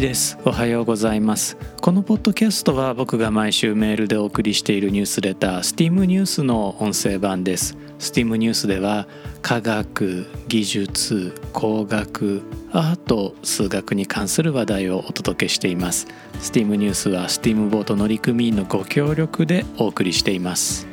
一です。おはようございます。このポッドキャストは僕が毎週メールでお送りしているニュースレター STEAM ニュースの音声版です。STEAM ニュースでは科学技術工学アート数学に関する話題をお届けしています。STEAM ニュースは STEAM ボート乗組員のご協力でお送りしています。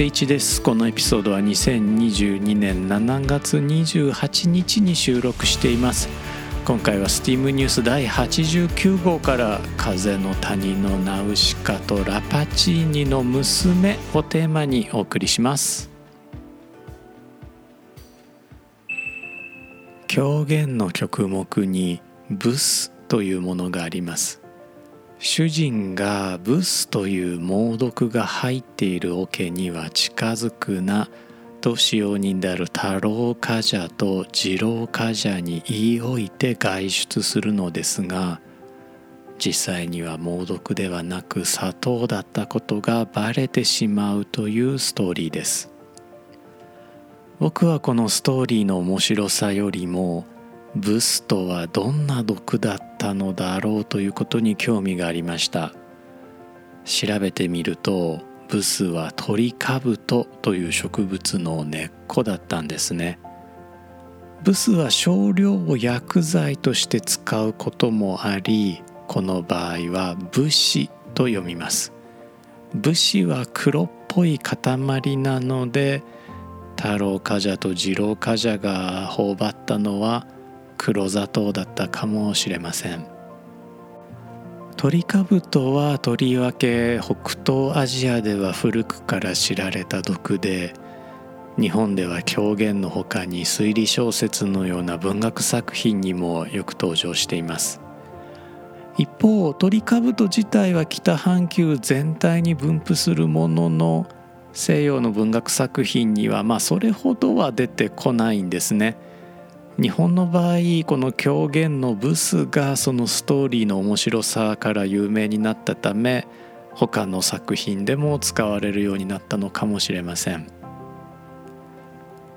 改めまして1です。このエピソードは2022年7月28日に収録しています。今回は STEAM ニュース第89号から「風の谷のナウシカとラパチーニの娘」をテーマにお送りします。狂言の曲目にブスというものがあります。主人がブスという猛毒が入っている桶には近づくなと使用人である太郎冠者と次郎冠者に言い置いて外出するのですが実際には猛毒ではなく砂糖だったことがバレてしまうというストーリーです。僕はこのストーリーの面白さよりもブスとはどんな毒だったのだろうということに興味がありました。調べてみるとブスはトリカブトという植物の根っこだったんですね。ブスは少量を薬剤として使うこともありこの場合は武士と読みます。武士は黒っぽい塊なので太郎冠者と次郎冠者が頬張ったのは黒砂糖だったかもしれませんトリカブトはとりわけ北東アジアでは古くから知られた毒で日本では狂言のほかに推理小説のような文学作品にもよく登場しています一方トリカブト自体は北半球全体に分布するものの西洋の文学作品にはまあそれほどは出てこないんですね。日本の場合この狂言のブスがそのストーリーの面白さから有名になったため他の作品でも使われるようになったのかもしれません。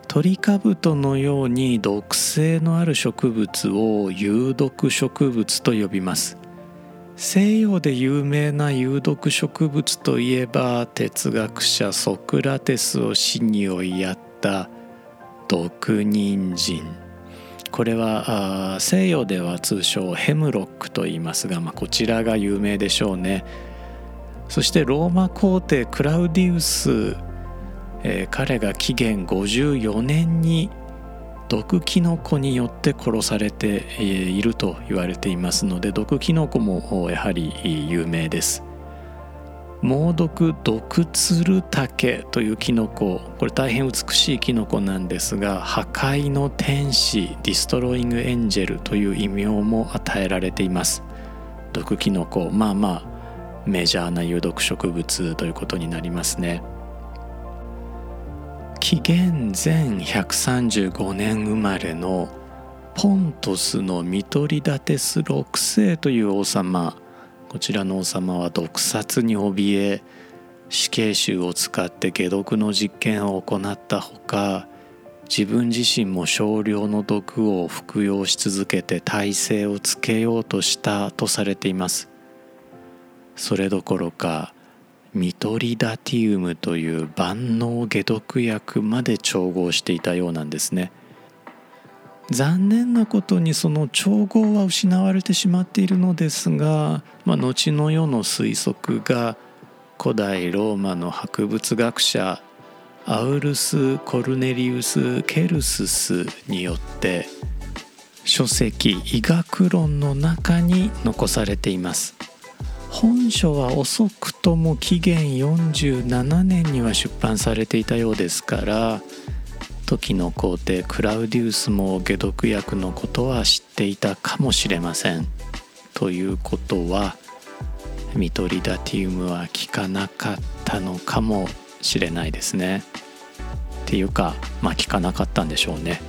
トリカブトのように毒性のある植物を有毒植物と呼びます。西洋で有名な有毒植物といえば哲学者ソクラテスを死に追いやった毒人参。これは西洋では通称 hemlock と言いますが、まあ、こちらが有名でしょうね。そしてローマ皇帝クラウディウス、えー、彼が紀元54年に毒キノコによって殺されていると言われていますので毒キノコもやはり有名です。猛毒ドクツルタケというキノコ。これ大変美しいキノコなんですが破壊の天使 destroying angel という異名も与えられています。毒キノコまあまあメジャーな有毒植物ということになりますね。紀元前135年生まれのポントスのミトリダテス6世という王様。こちらの王様は毒殺に怯え死刑囚を使って解毒の実験を行ったほか自分自身も少量の毒を服用し続けて体勢をつけようとしたとされています。それどころかミトリダティウムという万能解毒薬まで調合していたようなんですね。残念なことにその調合は失われてしまっているのですが、まあ、後の世の推測が古代ローマの博物学者アウルス・コルネリウス・ケルススによって書籍医学論の中に残されています。本書は遅くとも紀元47年には出版されていたようですから時の皇帝クラウディウスも解毒薬のことは知っていたかもしれません。ということはミトリダティウムは効かなかったのかもしれないですね。っていうかまあ効かなかったんでしょうね。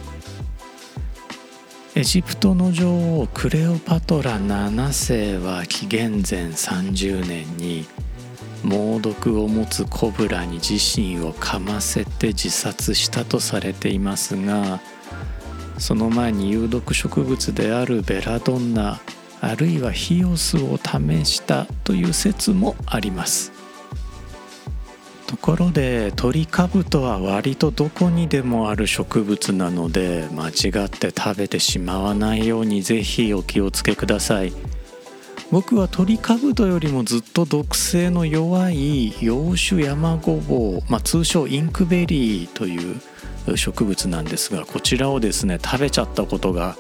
エジプトの女王クレオパトラ7世は紀元前30年に猛毒を持つコブラに自身を噛ませて自殺したとされていますがその前に有毒植物であるベラドンナあるいはヒオスを試したという説もあります。ところでトリカブトは割とどこにでもある植物なので間違って食べてしまわないようにぜひお気をつけください。僕はトリカブトよりもずっと毒性の弱い洋種山ごぼう、まあ、通称インクベリーという植物なんですがこちらをですね食べちゃったことが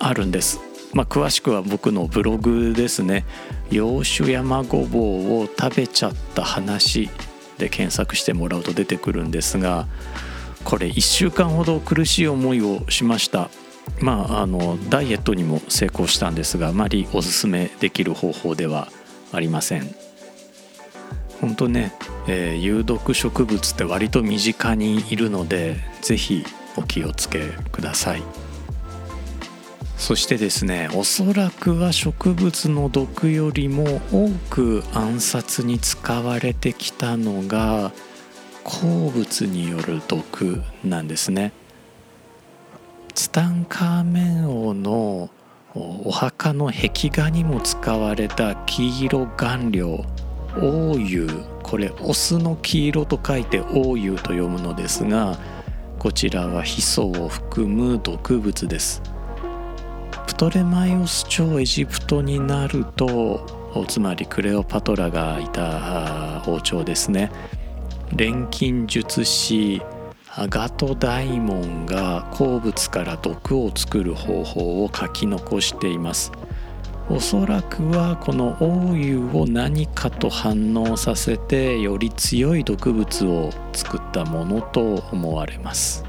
あるんです。まあ、詳しくは僕のブログですね「洋種山ごぼうを食べちゃった話」で検索してもらうと出てくるんですがこれ1週間ほど苦しい思いをしましたまああのダイエットにも成功したんですがあまりおすすめできる方法ではありません。本当ね、えー、有毒植物って割と身近にいるので是非お気をつけください。そしてですねおそらくは植物の毒よりも多く暗殺に使われてきたのが鉱物による毒なんですね。ツタンカーメン王のお墓の壁画にも使われた黄色顔料王油これオスの黄色と書いて王油と読むのですがこちらはヒ素を含む毒物です。プトレマイオス朝エジプトになるとつまりクレオパトラがいた王朝ですね。錬金術師アガト大門が鉱物から毒を作る方法を書き残しています。おそらくはこの王油を何かと反応させてより強い毒物を作ったものと思われます。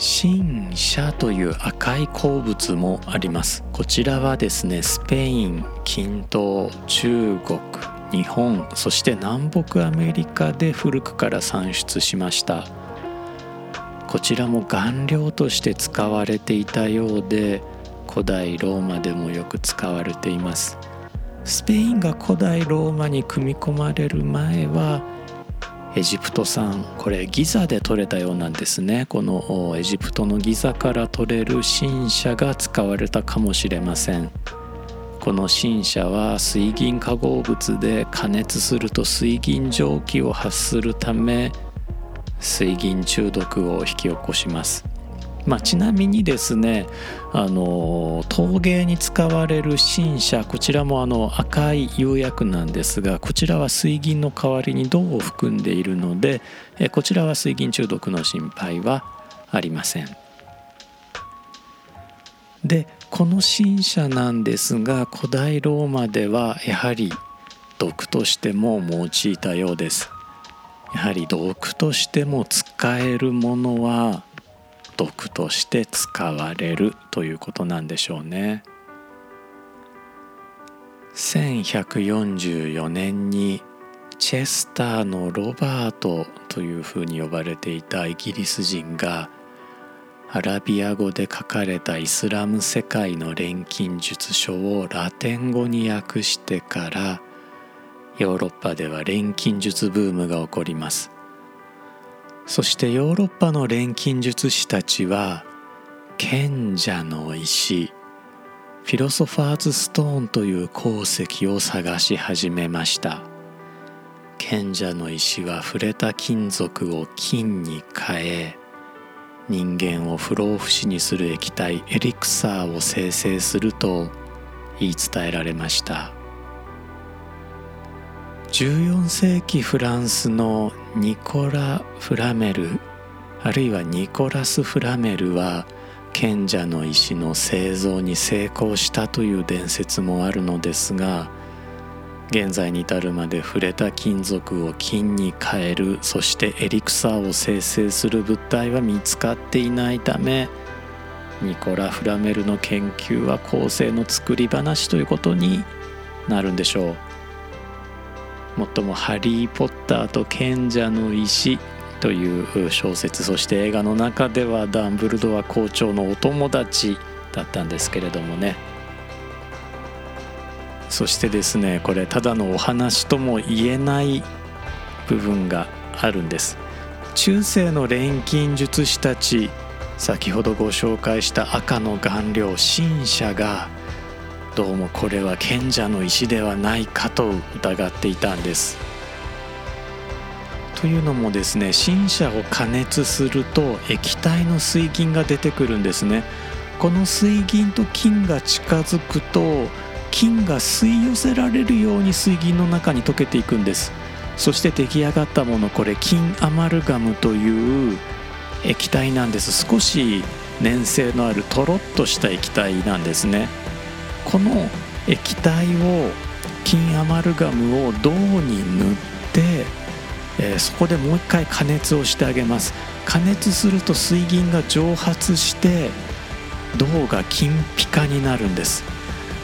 新車という赤い鉱物もあります。こちらはですねスペイン近東中国。日本そして南北アメリカで古くから産出しました。こちらも顔料として使われていたようで古代ローマでもよく使われています。スペインが古代ローマに組み込まれる前はエジプト産これギザで取れたようなんですね。このエジプトのギザから取れる新車が使われたかもしれません。この新車は水銀化合物で加熱すると水銀蒸気を発するため水銀中毒を引き起こしますまあ、ちなみにですねあの陶芸に使われる新車こちらもあの赤い釉薬なんですがこちらは水銀の代わりに銅を含んでいるのでこちらは水銀中毒の心配はありません。でこの新車なんですが古代ローマではやはり毒としても用いたようです。やはり毒としても使えるものは毒として使われるということなんでしょうね。1144年にチェスターのロバートというふうに呼ばれていたイギリス人がアラビア語で書かれたイスラム世界の錬金術書をラテン語に訳してからヨーロッパでは錬金術ブームが起こります。そしてヨーロッパの錬金術師たちは賢者の石フィロソファーズストーンという鉱石を探し始めました。賢者の石は触れた金属を金に変え人間を不老不死にする液体エリクサーを生成すると言い伝えられました。14世紀フランスのニコラ・フラメルあるいはニコラス・フラメルは賢者の石の製造に成功したという伝説もあるのですが現在に至るまで触れた金属を金に変える。そしてエリクサーを生成する物体は見つかっていないため。ニコラ・フラメルの研究は後世の作り話ということになるんでしょう。もっとも「ハリー・ポッターと賢者の石」という小説。そして映画の中ではダンブルドア校長のお友達だったんですけれどもね。そしてですねこれただのお話とも言えない部分があるんです。中世の錬金術師たち先ほどご紹介した赤の顔料神社がどうもこれは賢者の石ではないかと疑っていたんです。というのもですね新車を加熱すると液体の水銀が出てくるんですね。この水銀と金が近づくと金が吸い寄せられるように水銀の中に溶けていくんです。そして出来上がったものこれ金アマルガムという液体なんです。少し粘性のあるとろっとした液体なんですね。この液体を金アマルガムを銅に塗ってえー、そこでもう一回加熱をしてあげます。加熱すると水銀が蒸発して銅が金ピカになるんです。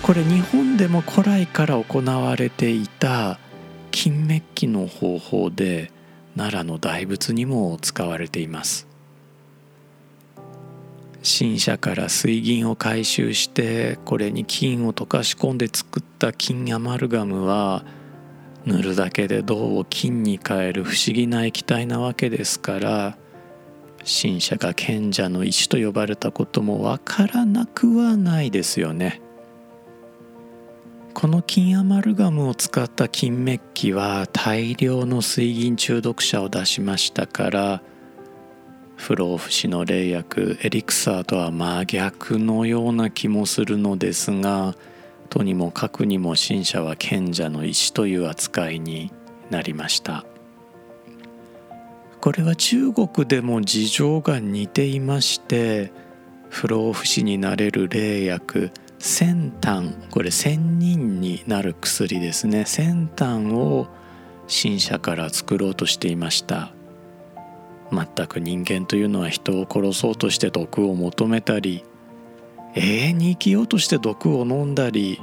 これ日本でも古来から行われていた金メッキの方法で奈良の大仏にも使われています新車から水銀を回収してこれに金を溶かし込んで作った金アマルガムは塗るだけで銅を金に変える不思議な液体なわけですから神社が賢者の石と呼ばれたこともわからなくはないですよね。この金アマルガムを使った金メッキは大量の水銀中毒者を出しましたから不老不死の霊薬エリクサーとは真逆のような気もするのですがとにもかくにも神社は賢者の石という扱いになりました。これは中国でも事情が似ていまして不老不死になれる霊薬先端これ仙人になる薬ですね。先端を神社から作ろうとしていました。全く人間というのは人を殺そうとして毒を求めたり永遠に生きようとして毒を飲んだり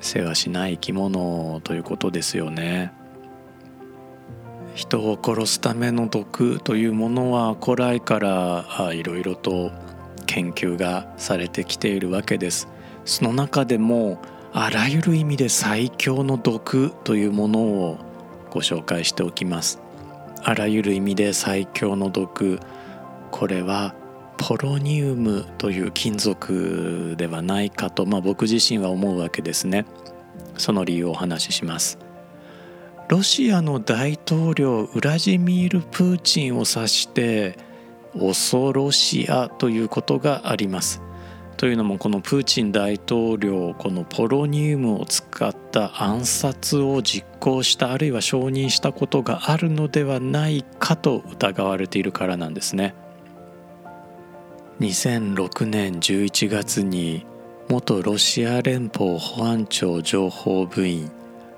世話しない生き物ということですよね。人を殺すための毒というものは古来からいろいろと研究がされてきているわけです。その中でもあらゆる意味で最強の毒というものをご紹介しておきます。あらゆる意味で最強の毒。これはポロニウムという金属ではないかと、まあ、僕自身は思うわけですね。その理由をお話しします。ロシアの大統領ウラジミール・プーチンを指して恐ろしやということがあります。というのもこのプーチン大統領このポロニウムを使った暗殺を実行したあるいは承認したことがあるのではないかと疑われているからなんですね。2006年11月に元ロシア連邦保安庁情報部員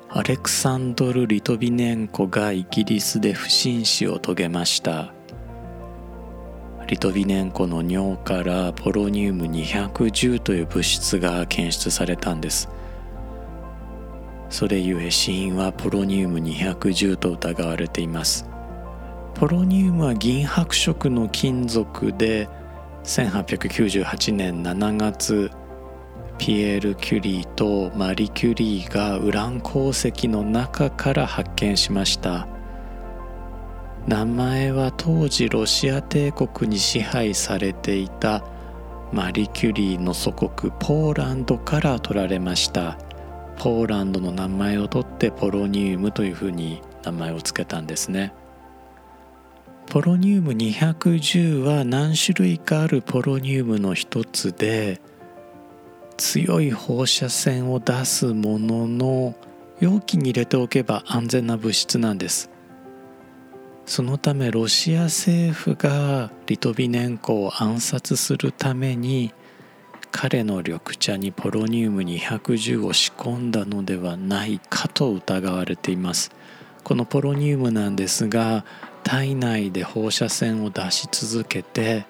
アレクサンドル・リトビネンコがイギリスで不審死を遂げましたリトビネンコの尿からポロニウム210という物質が検出されたんです。それゆえ死因はポロニウム210と疑われています。ポロニウムは銀白色の金属で1898年7月ピエール・キュリーとマリ・キュリーがウラン鉱石の中から発見しました。名前は当時ロシア帝国に支配されていたマリ・キュリーの祖国ポーランドから取られました。ポーランドの名前を取ってポロニウムというふうに名前を付けたんですね。ポロニウム210は何種類かあるポロニウムの一つで強い放射線を出すものの容器に入れておけば安全な物質なんです。そのためロシア政府がリトビネンコを暗殺するために彼の緑茶にポロニウム210を仕込んだのではないかと疑われています。このポロニウムなんですが体内で放射線を出し続けて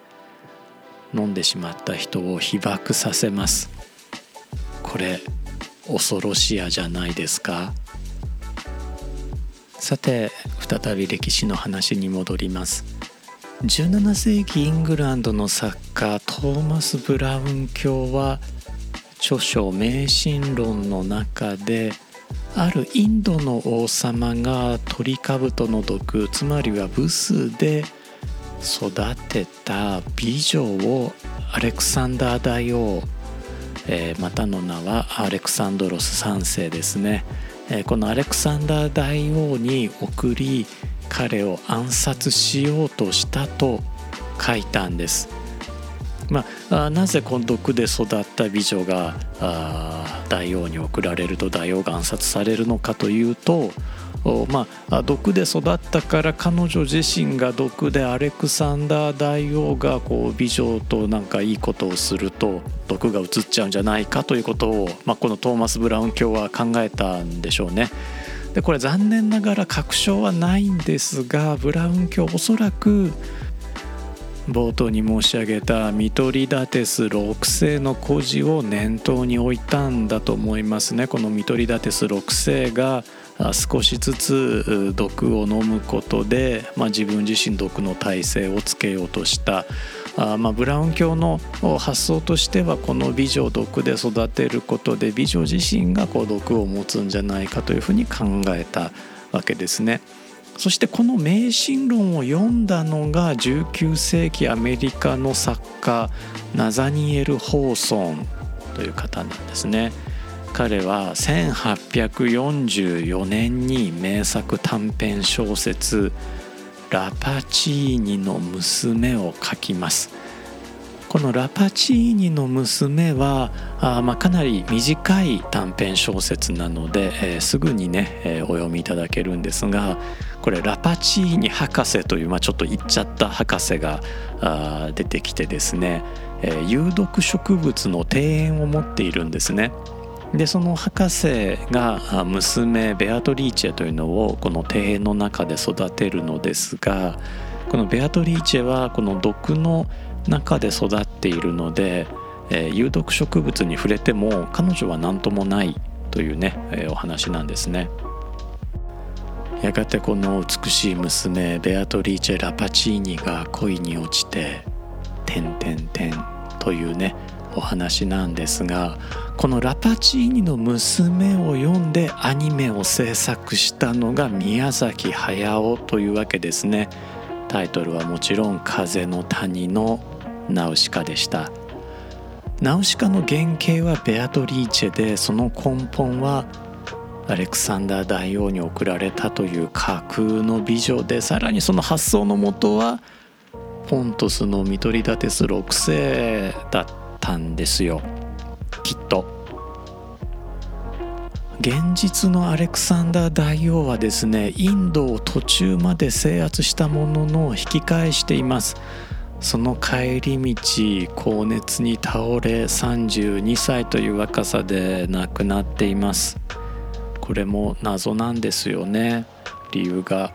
飲んでしまった人を被爆させます。これ恐ろしやじゃないですか。さて再び歴史の話に戻ります。17世紀イングランドの作家トーマス・ブラウン教は著書「迷信論」の中であるインドの王様がトリカブトの毒つまりはブスで育てた美女をアレクサンダー大王、えー、またの名はアレクサンドロス3世ですね、え、このアレクサンダー大王に送り彼を暗殺しようとしたと書いたんです。まあ、なぜこの毒で育った美女が大王に送られると大王が暗殺されるのかというとまあ、毒で育ったから彼女自身が毒でアレクサンダー大王がこう美女となんかいいことをすると毒が移っちゃうんじゃないかということを、まあ、このトーマス・ブラウン教は考えたんでしょうね。でこれ残念ながら確証はないんですがブラウン教おそらく冒頭に申し上げたミトリダテス6世の孤児を念頭に置いたんだと思いますねこのミトリダテス6世が少しずつ毒を飲むことで、まあ、自分自身毒の耐性をつけようとしたあまあ、ブラウン教の発想としてはこの美女を毒で育てることで美女自身がこう毒を持つんじゃないかというふうに考えたわけですね。そしてこの迷信論を読んだのが19世紀アメリカの作家ナザニエル・ホーソンという方なんですね。彼は1844年に名作短編小説「ラパチーニの娘」を書きます。この「ラパチーニの娘は」あまあ、かなり短い短編小説なので、えー、すぐにね、えー、お読みいただけるんですがこれラパチーニ博士という、まあ、ちょっと言っちゃった博士があ出てきてですね、えー、有毒植物の庭園を持っているんですね。でその博士が娘ベアトリーチェというのをこの庭園の中で育てるのですがこのベアトリーチェはこの毒の中で育っているので、えー、有毒植物に触れても彼女は何ともないというね、えー、お話なんですね。やがてこの美しい娘ベアトリーチェ・ラパチーニが恋に落ちて「てんてんてん」というねお話なんですがこのラパチーニの娘を読んでアニメを制作したのが宮崎駿というわけですね。タイトルはもちろん「風の谷のナウシカ」でした。ナウシカの原型はベアトリーチェでその根本はアレクサンダー大王に贈られたという架空の美女でさらにその発想のもとはポントスのミトリダテス6世だったんですよ。きっと。現実のアレクサンダー大王はですねインドを途中まで制圧したものの引き返しています。その帰り道高熱に倒れ32歳という若さで亡くなっています。これも謎なんですよね。理由が。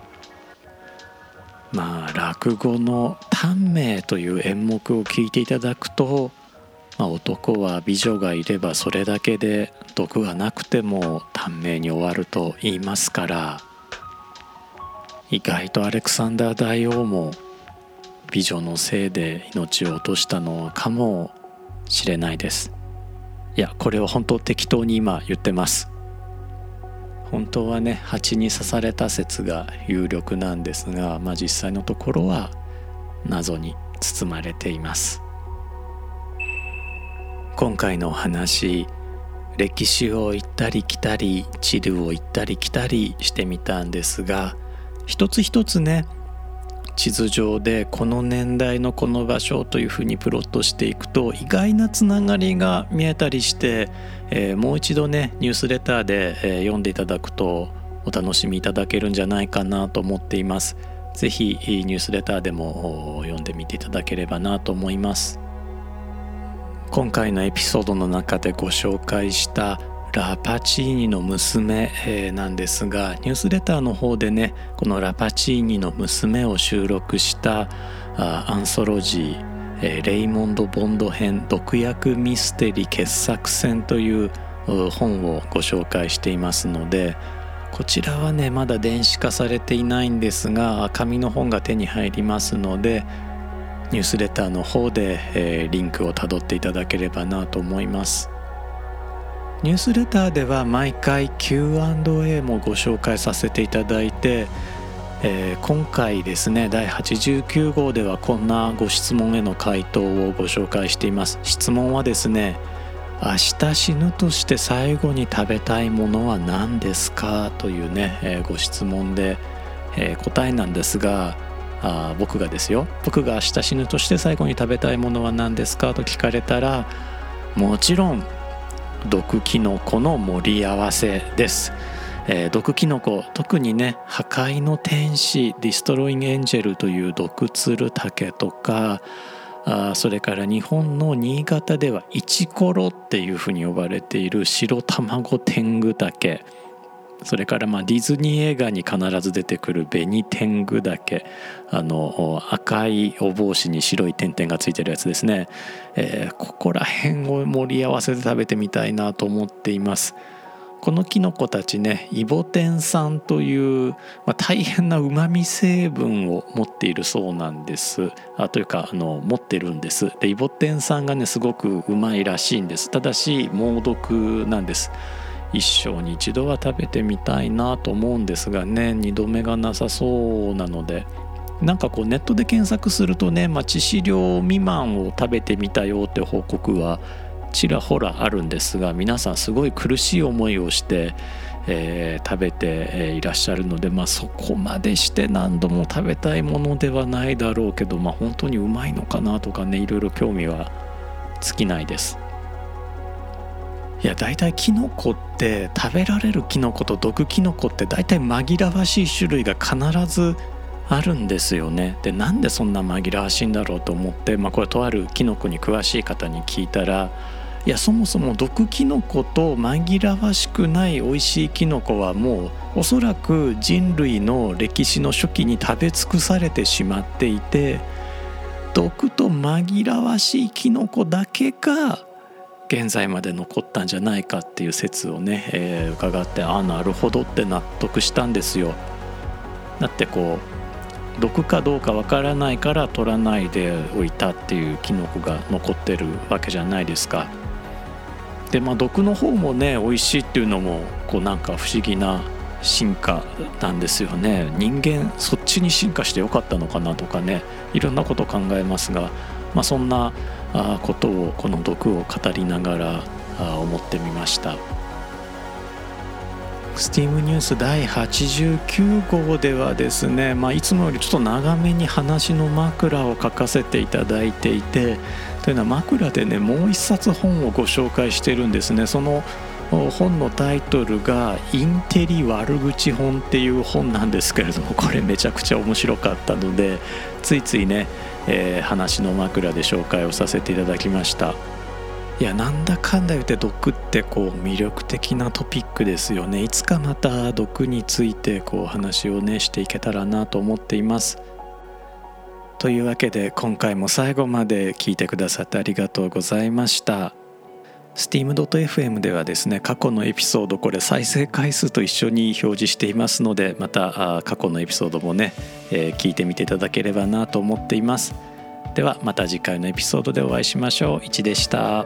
まあ落語の「短命」という演目を聞いていただくと、まあ、男は美女がいればそれだけで毒がなくても短命に終わると言いますから意外とアレクサンダー大王も美女のせいで命を落としたのかもしれないです。いやこれは本当適当に今言ってます。本当はね蜂に刺された説が有力なんですが、まあ、実際のところは謎に包まれています。今回のお話歴史を行ったり来たり地理を行ったり来たりしてみたんですが一つ一つね地図上でこの年代のこの場所というふうにプロットしていくと意外なつながりが見えたりして、えー、もう一度ねニュースレターで、えー、読んでいただくとお楽しみいただけるんじゃないかなと思っています。ぜひニュースレターでも読んでみていただければなと思います。今回のエピソードの中でご紹介したラパチーニの娘、え、なんですがニュースレターの方でねこのラパチーニの娘を収録したアンソロジー、え、レイモンド・ボンド編毒薬ミステリー傑作選という本をご紹介していますのでこちらはねまだ電子化されていないんですが紙の本が手に入りますのでニュースレターの方で、えー、リンクをたどっていただければなと思います。ニュースレターでは毎回 Q&A もご紹介させていただいて、えー、今回ですね第89号ではこんなご質問への回答をご紹介しています。質問はですね明日死ぬとして最後に食べたいものは何ですかというね、えー、ご質問で、え、答えなんですがあ僕がですよ。僕が明日死ぬとして最後に食べたいものは何ですかと聞かれたらもちろん毒キノコの盛り合わせです、えー、毒キノコ特にね破壊の天使ディストロインエンジェルという毒ツルタケとかあそれから日本の新潟ではイチコロっていうふうに呼ばれている白卵天狗岳それからまあディズニー映画に必ず出てくる紅天狗岳あの赤いお帽子に白い点々がついてるやつですね、えー、ここら辺を盛り合わせて食べてみたいなと思っています。このキノコたちねイボテン酸という、まあ、大変なうまみ成分を持っているそうなんです。あというかあの持ってるんです。でイボテン酸がねすごくうまいらしいんです。ただし猛毒なんです。一生に一度は食べてみたいなと思うんですがね2度目がなさそうなのでなんかこうネットで検索するとね、まあ、致死量未満を食べてみたよって報告はちらほらあるんですが皆さんすごい苦しい思いをして、えー、食べていらっしゃるので、まあ、そこまでして何度も食べたいものではないだろうけど、まあ、本当にうまいのかなとかねいろいろ興味は尽きないです。いや大体キノコって食べられるキノコと毒キノコって大体紛らわしい種類が必ずあるんですよね。でなんでそんな紛らわしいんだろうと思って、まあ、これとあるキノコに詳しい方に聞いたらいやそもそも毒キノコと紛らわしくない美味しいキノコはもうおそらく人類の歴史の初期に食べ尽くされてしまっていて毒と紛らわしいキノコだけが現在まで残ったんじゃないかっていう説をね、えー、伺ってああなるほどって納得したんですよ。だってこう毒かどうかわからないから取らないでおいたっていうキノコが残ってるわけじゃないですか。でまあ毒の方もね美味しいっていうのもこうなんか不思議な進化なんですよね人間そっちに進化してよかったのかなとかねいろんなこと考えますが、まあ、そんなことをこの毒を語りながら思ってみました。スティームニュース第89号ではですね、まあ、いつもよりちょっと長めに話の枕を書かせていただいていてというのは枕でねもう一冊本をご紹介してるんですねその本のタイトルが「インテリ悪口本」っていう本なんですけれどもこれめちゃくちゃ面白かったのでついついね、えー、話の枕で紹介をさせていただきました。いやなんだかんだ言って毒ってこう魅力的なトピックですよね。いつかまた毒についてこう話をねしていけたらなと思っています。というわけで今回も最後まで聞いてくださってありがとうございました。steam.fm ではですね過去のエピソードこれ再生回数と一緒に表示していますのでまた過去のエピソードもね、えー、聞いてみていただければなと思っています。ではまた次回のエピソードでお会いしましょう。1でした。